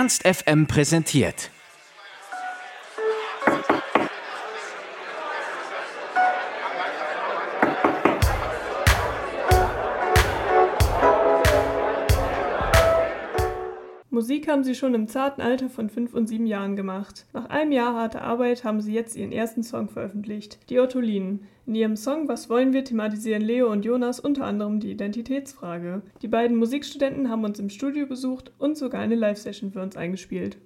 Ernst FM präsentiert. Haben sie schon im zarten Alter von fünf und sieben Jahren gemacht. Nach einem Jahr harter Arbeit haben sie jetzt ihren ersten Song veröffentlicht, Die Ottolinen. In ihrem Song Was wollen wir thematisieren Leo und Jonas unter anderem die Identitätsfrage. Die beiden Musikstudenten haben uns im Studio besucht und sogar eine Live-Session für uns eingespielt.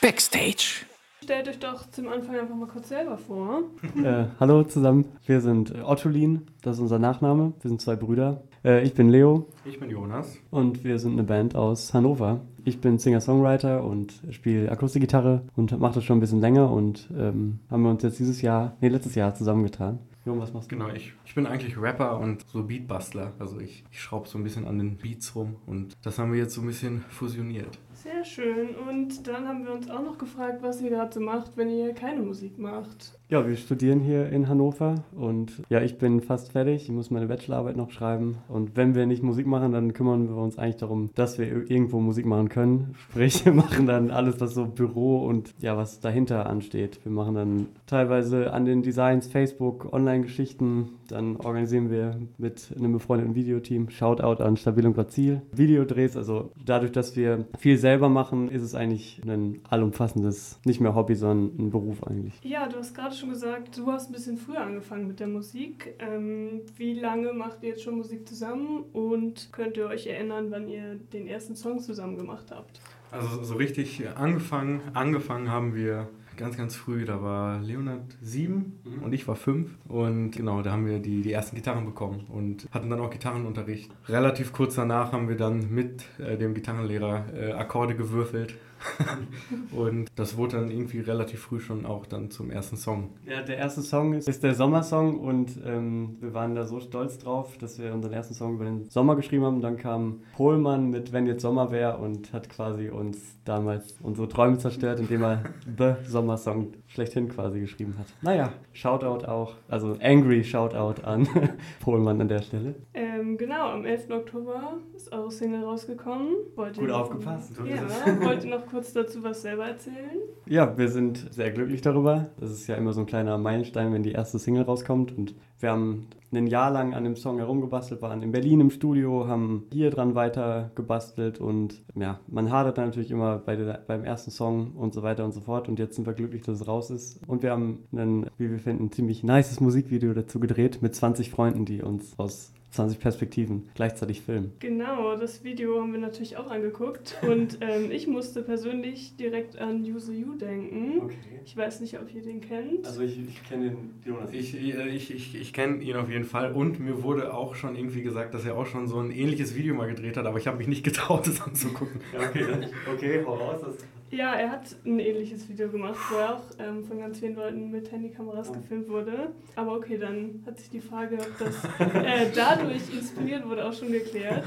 Backstage. Stellt euch doch zum Anfang einfach mal kurz selber vor. Äh, hallo zusammen, wir sind Ottolin, das ist unser Nachname. Wir sind zwei Brüder. Äh, ich bin Leo Ich bin Jonas. und wir sind eine Band aus Hannover. Ich bin Singer-Songwriter und spiele Akustikgitarre und mache das schon ein bisschen länger und ähm, haben wir uns jetzt dieses Jahr, nee, letztes Jahr zusammengetan. Jo, was machst du? Genau, ich, ich bin eigentlich Rapper und so Beatbastler. Also ich, ich schraube so ein bisschen an den Beats rum und das haben wir jetzt so ein bisschen fusioniert. Sehr schön. Und dann haben wir uns auch noch gefragt, was ihr gerade so macht, wenn ihr keine Musik macht. Ja, wir studieren hier in Hannover und ja, ich bin fast fertig. Ich muss meine Bachelorarbeit noch schreiben. Und wenn wir nicht Musik machen, dann kümmern wir uns eigentlich darum, dass wir ir- irgendwo Musik machen können. Sprich, wir machen dann alles, was so Büro und ja, was dahinter ansteht. Wir machen dann teilweise an den Designs, Facebook, Online-Geschichten. Dann organisieren wir mit einem befreundeten Videoteam Shoutout an Stabil und Ziel. Videodrehs, also dadurch, dass wir viel selber machen, ist es eigentlich ein allumfassendes, nicht mehr Hobby, sondern ein Beruf eigentlich. Ja, du hast gerade schon gesagt, du hast ein bisschen früher angefangen mit der Musik. Ähm, wie lange macht ihr jetzt schon Musik zusammen und könnt ihr euch erinnern, wann ihr den ersten Song zusammen gemacht habt? Also so richtig angefangen, angefangen haben wir ganz, ganz früh. Da war Leonard sieben Mhm. und ich war fünf. Und genau, da haben wir die, die ersten Gitarren bekommen und hatten dann auch Gitarrenunterricht. Relativ kurz danach haben wir dann mit äh, dem Gitarrenlehrer äh, Akkorde gewürfelt. und das wurde dann irgendwie relativ früh schon auch dann zum ersten Song. Ja, der erste Song ist, ist der Sommersong und ähm, wir waren da so stolz drauf, dass wir unseren ersten Song über den Sommer geschrieben haben. Dann kam Pohlmann mit Wenn jetzt Sommer wäre und hat quasi uns damals unsere Träume zerstört, indem er The Sommersong schlechthin quasi geschrieben hat. Naja, Shoutout auch, also Angry Shoutout an Pohlmann an der Stelle. Ähm, genau, am 11. Oktober ist eure Single rausgekommen. Wollt Gut noch- aufgepasst. Ist Ja, wollt ihr noch kurz dazu was selber erzählen? Ja, wir sind sehr glücklich darüber. Das ist ja immer so ein kleiner Meilenstein, wenn die erste Single rauskommt. Und wir haben ein Jahr lang an dem Song herumgebastelt, waren in Berlin im Studio, haben hier dran weiter gebastelt und ja, man hadert dann natürlich immer bei der, beim ersten Song und so weiter und so fort. Und jetzt sind wir glücklich, dass es raus ist. Und wir haben ein, wie wir finden, ziemlich nices Musikvideo dazu gedreht mit 20 Freunden, die uns aus 20 Perspektiven gleichzeitig filmen. Genau, das Video haben wir natürlich auch angeguckt und ähm, ich musste persönlich direkt an Use You denken. Ich weiß nicht, ob ihr den kennt. Also ich, ich kenne den Jonas. Ich, ich, ich, ich kenne ihn auf jeden Fall und mir wurde auch schon irgendwie gesagt, dass er auch schon so ein ähnliches Video mal gedreht hat, aber ich habe mich nicht getraut, es anzugucken. Ja, okay, dann, okay, hau raus. Das Ja, er hat ein ähnliches Video gemacht, wo er auch ähm, von ganz vielen Leuten mit Handykameras Oh. gefilmt wurde. Aber okay, dann hat sich die Frage, ob das äh, dadurch inspiriert wurde, auch schon geklärt.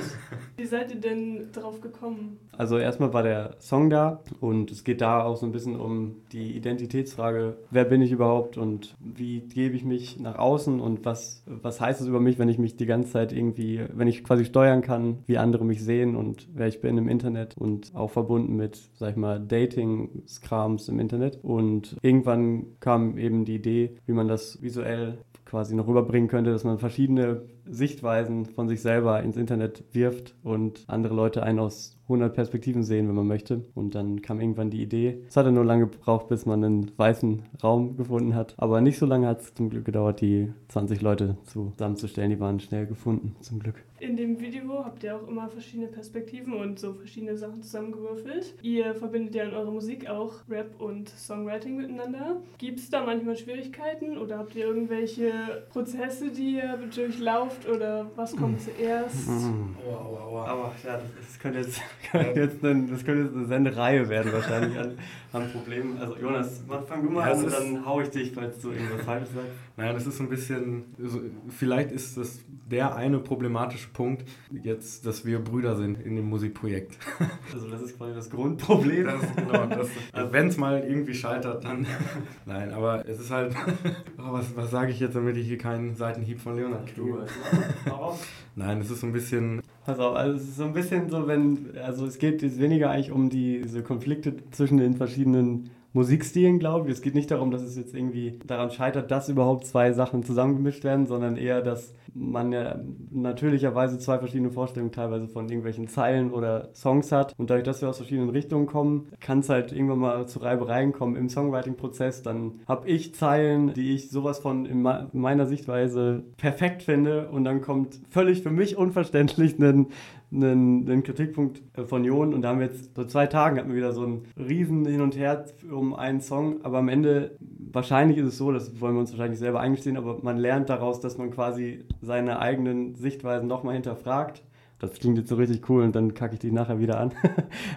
Wie seid ihr denn drauf gekommen? Also erstmal war der Song da und es geht da auch so ein bisschen um die Identitätsfrage, wer bin ich überhaupt und wie gebe ich mich nach außen und was, was heißt es über mich, wenn ich mich die ganze Zeit irgendwie, wenn ich quasi steuern kann, wie andere mich sehen und wer ich bin im Internet und auch verbunden mit, sag ich mal, Dating-Skrams im Internet. Und irgendwann kam eben die Idee, wie man das visuell quasi noch rüberbringen könnte, dass man verschiedene Sichtweisen von sich selber ins Internet wirft und andere Leute einen aus 100 Perspektiven sehen, wenn man möchte. Und dann kam irgendwann die Idee. Es hat dann nur lange gebraucht, bis man einen weißen Raum gefunden hat. Aber nicht so lange hat es zum Glück gedauert, die 20 Leute zusammenzustellen. Die waren schnell gefunden, zum Glück. In dem Video habt ihr auch immer verschiedene Perspektiven und so verschiedene Sachen zusammengewürfelt. Ihr verbindet ja in eurer Musik auch Rap und Songwriting miteinander. Gibt es da manchmal Schwierigkeiten oder habt ihr irgendwelche Prozesse, die ihr durchlauft oder was kommt zuerst? Aua, aua, aua. Aber ja, das, das könnte jetzt jetzt ein, das könnte jetzt eine Sendereihe werden wahrscheinlich an, an Problemen. Also Jonas, fang du mal ja, an und dann hau ich dich, falls du irgendwas Falsches sagst. Naja, das ist so ein bisschen, also vielleicht ist das der eine problematische Punkt jetzt, dass wir Brüder sind in dem Musikprojekt. Also das ist quasi das Grundproblem. Das, genau, das, also wenn es mal irgendwie scheitert, dann... Nein, aber es ist halt... Oh, was, was sage ich jetzt, damit ich hier keinen Seitenhieb von Leonard kriege? Nein, es ist so ein bisschen Pass auf, also es ist so ein bisschen so, wenn, also es geht jetzt weniger eigentlich um die, diese Konflikte zwischen den verschiedenen Musikstilen, glaube ich. Es geht nicht darum, dass es jetzt irgendwie daran scheitert, dass überhaupt zwei Sachen zusammengemischt werden, sondern eher, dass man ja natürlicherweise zwei verschiedene Vorstellungen teilweise von irgendwelchen Zeilen oder Songs hat. Und dadurch, dass wir aus verschiedenen Richtungen kommen, kann es halt irgendwann mal zu Reibereien kommen im Songwriting-Prozess. Dann habe ich Zeilen, die ich sowas von in meiner Sichtweise perfekt finde und dann kommt völlig für mich unverständlich ein einen, einen Kritikpunkt äh, von Jon und da haben wir jetzt vor zwei Tagen hatten wir wieder so ein riesen Hin und Her um einen Song, aber am Ende wahrscheinlich ist es so, das wollen wir uns wahrscheinlich selber eingestehen, aber man lernt daraus, dass man quasi seine eigenen Sichtweisen nochmal hinterfragt. Das klingt jetzt so richtig cool und dann kacke ich dich nachher wieder an.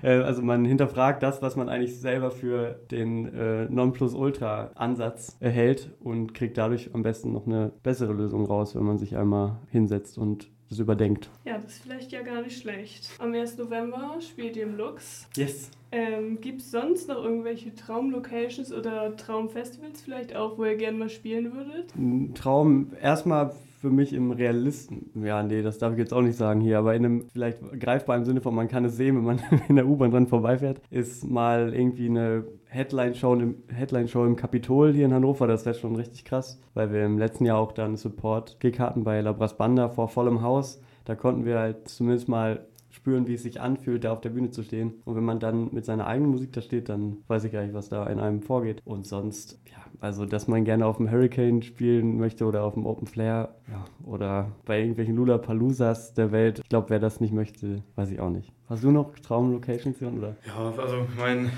Äh, also man hinterfragt das, was man eigentlich selber für den äh, Nonplusultra-Ansatz erhält und kriegt dadurch am besten noch eine bessere Lösung raus, wenn man sich einmal hinsetzt und das überdenkt. Ja, das ist vielleicht ja gar nicht schlecht. Am 1. November spielt ihr im Lux. Yes. Ähm, Gibt es sonst noch irgendwelche Traumlocations oder Traumfestivals vielleicht auch, wo ihr gerne mal spielen würdet? Traum erstmal für mich im Realisten. Ja, nee, das darf ich jetzt auch nicht sagen hier, aber in einem vielleicht greifbaren Sinne von, man kann es sehen, wenn man in der U-Bahn dran vorbeifährt, ist mal irgendwie eine Headline-Show im, Headline im Kapitol hier in Hannover. Das wäre schon richtig krass, weil wir im letzten Jahr auch dann Support-Gig hatten bei Labras Banda vor vollem Haus. Da konnten wir halt zumindest mal spüren, wie es sich anfühlt, da auf der Bühne zu stehen. Und wenn man dann mit seiner eigenen Musik da steht, dann weiß ich gar nicht, was da in einem vorgeht. Und sonst, ja, also dass man gerne auf dem Hurricane spielen möchte oder auf dem Open Flare ja, oder bei irgendwelchen Lula Paloozas der Welt. Ich glaube, wer das nicht möchte, weiß ich auch nicht. Hast du noch Traumlocations, oder? Ja, also mein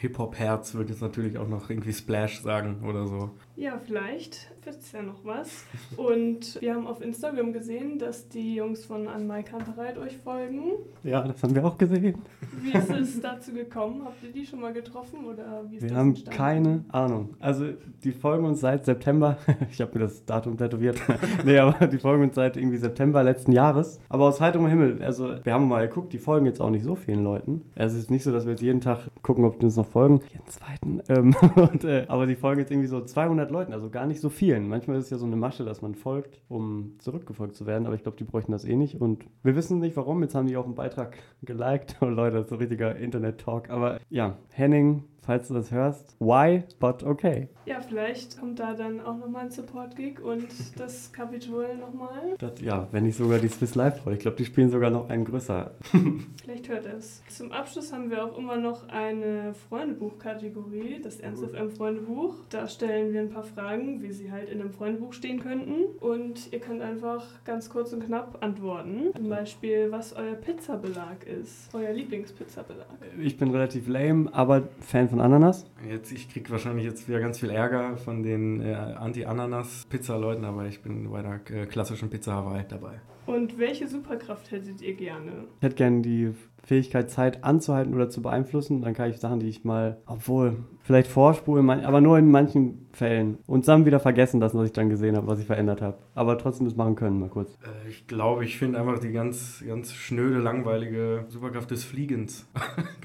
Hip-Hop-Herz würde jetzt natürlich auch noch irgendwie Splash sagen oder so. Ja, vielleicht wird es ja noch was. Und wir haben auf Instagram gesehen, dass die Jungs von An Mai Kantereit euch folgen. Ja, das haben wir auch gesehen. Wie ist es dazu gekommen? Habt ihr die schon mal getroffen oder wie ist Wir das haben entstanden? keine Ahnung. Also die folgen uns seit September. ich habe mir das Datum tätowiert. nee, aber die folgen uns seit irgendwie September letzten Jahres. Aber aus heiterem Himmel. Also wir haben mal geguckt, die folgen jetzt auch nicht so vielen Leuten. Es ist nicht so, dass wir jetzt jeden Tag gucken, ob die uns noch folgen. Jeden zweiten. Ähm, und, äh, aber die folgen jetzt irgendwie so 200 100 Leuten, also gar nicht so vielen. Manchmal ist es ja so eine Masche, dass man folgt, um zurückgefolgt zu werden, aber ich glaube, die bräuchten das eh nicht und wir wissen nicht warum. Jetzt haben die auch einen Beitrag geliked. Oh Leute, das ist so richtiger Internet-Talk. Aber ja, Henning falls du das hörst. Why, but okay. Ja, vielleicht kommt da dann auch nochmal ein Support-Gig und das Kapitol nochmal. Ja, wenn nicht sogar die Swiss Life Roll. Ich glaube, die spielen sogar noch einen größer. vielleicht hört es. Zum Abschluss haben wir auch immer noch eine Freundebuch-Kategorie, das Ernst FM Freundebuch. Da stellen wir ein paar Fragen, wie sie halt in einem Freundebuch stehen könnten. Und ihr könnt einfach ganz kurz und knapp antworten. Zum Beispiel, was euer Pizzabelag ist. Euer Lieblingspizzabelag. Ich bin relativ lame, aber Fan von von Ananas? Jetzt, ich kriege wahrscheinlich jetzt wieder ganz viel Ärger von den äh, Anti-Ananas-Pizza-Leuten, aber ich bin bei der äh, klassischen Pizza Hawaii dabei. Und welche Superkraft hättet ihr gerne? Ich hätte gerne die Fähigkeit, Zeit anzuhalten oder zu beeinflussen. Dann kann ich Sachen, die ich mal, obwohl, vielleicht vorspulen, aber nur in manchen Fällen. Und dann wieder vergessen lassen, was ich dann gesehen habe, was ich verändert habe. Aber trotzdem das machen können, mal kurz. Äh, ich glaube, ich finde einfach die ganz, ganz schnöde, langweilige Superkraft des Fliegens.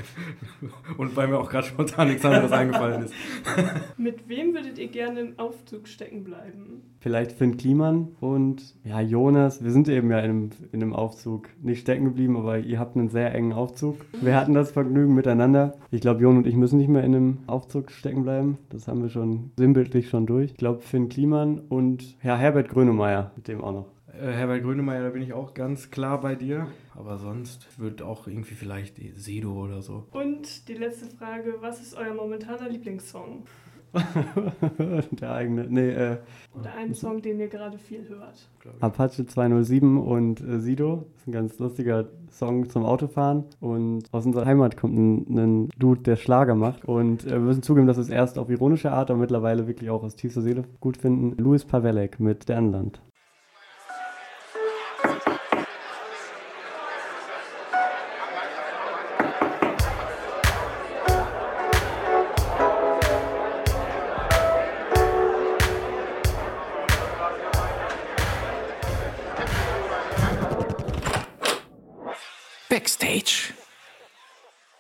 Und weil mir auch gerade spontan nichts anderes eingefallen ist. Mit wem würdet ihr gerne im Aufzug stecken bleiben? Vielleicht Finn Kliman und ja, Jonas. Wir sind eben ja in einem, in einem Aufzug nicht stecken geblieben, aber ihr habt einen sehr engen Aufzug. Wir hatten das Vergnügen miteinander. Ich glaube, Jon und ich müssen nicht mehr in einem Aufzug stecken bleiben. Das haben wir schon sinnbildlich schon durch. Ich glaube, Finn Kliman und Herr Herbert Grönemeyer, mit dem auch noch. Äh, Herbert Grönemeyer, da bin ich auch ganz klar bei dir. Aber sonst wird auch irgendwie vielleicht Sedo oder so. Und die letzte Frage: Was ist euer momentaner Lieblingssong? der eigene, nee, äh, Oder einen Song, den ihr gerade viel hört. Apache 207 und äh, Sido. Das ist ein ganz lustiger Song zum Autofahren. Und aus unserer Heimat kommt ein, ein Dude, der Schlager macht. Und äh, wir müssen zugeben, dass wir es erst auf ironische Art, aber mittlerweile wirklich auch aus tiefster Seele gut finden. Louis Pavelek mit Sternland.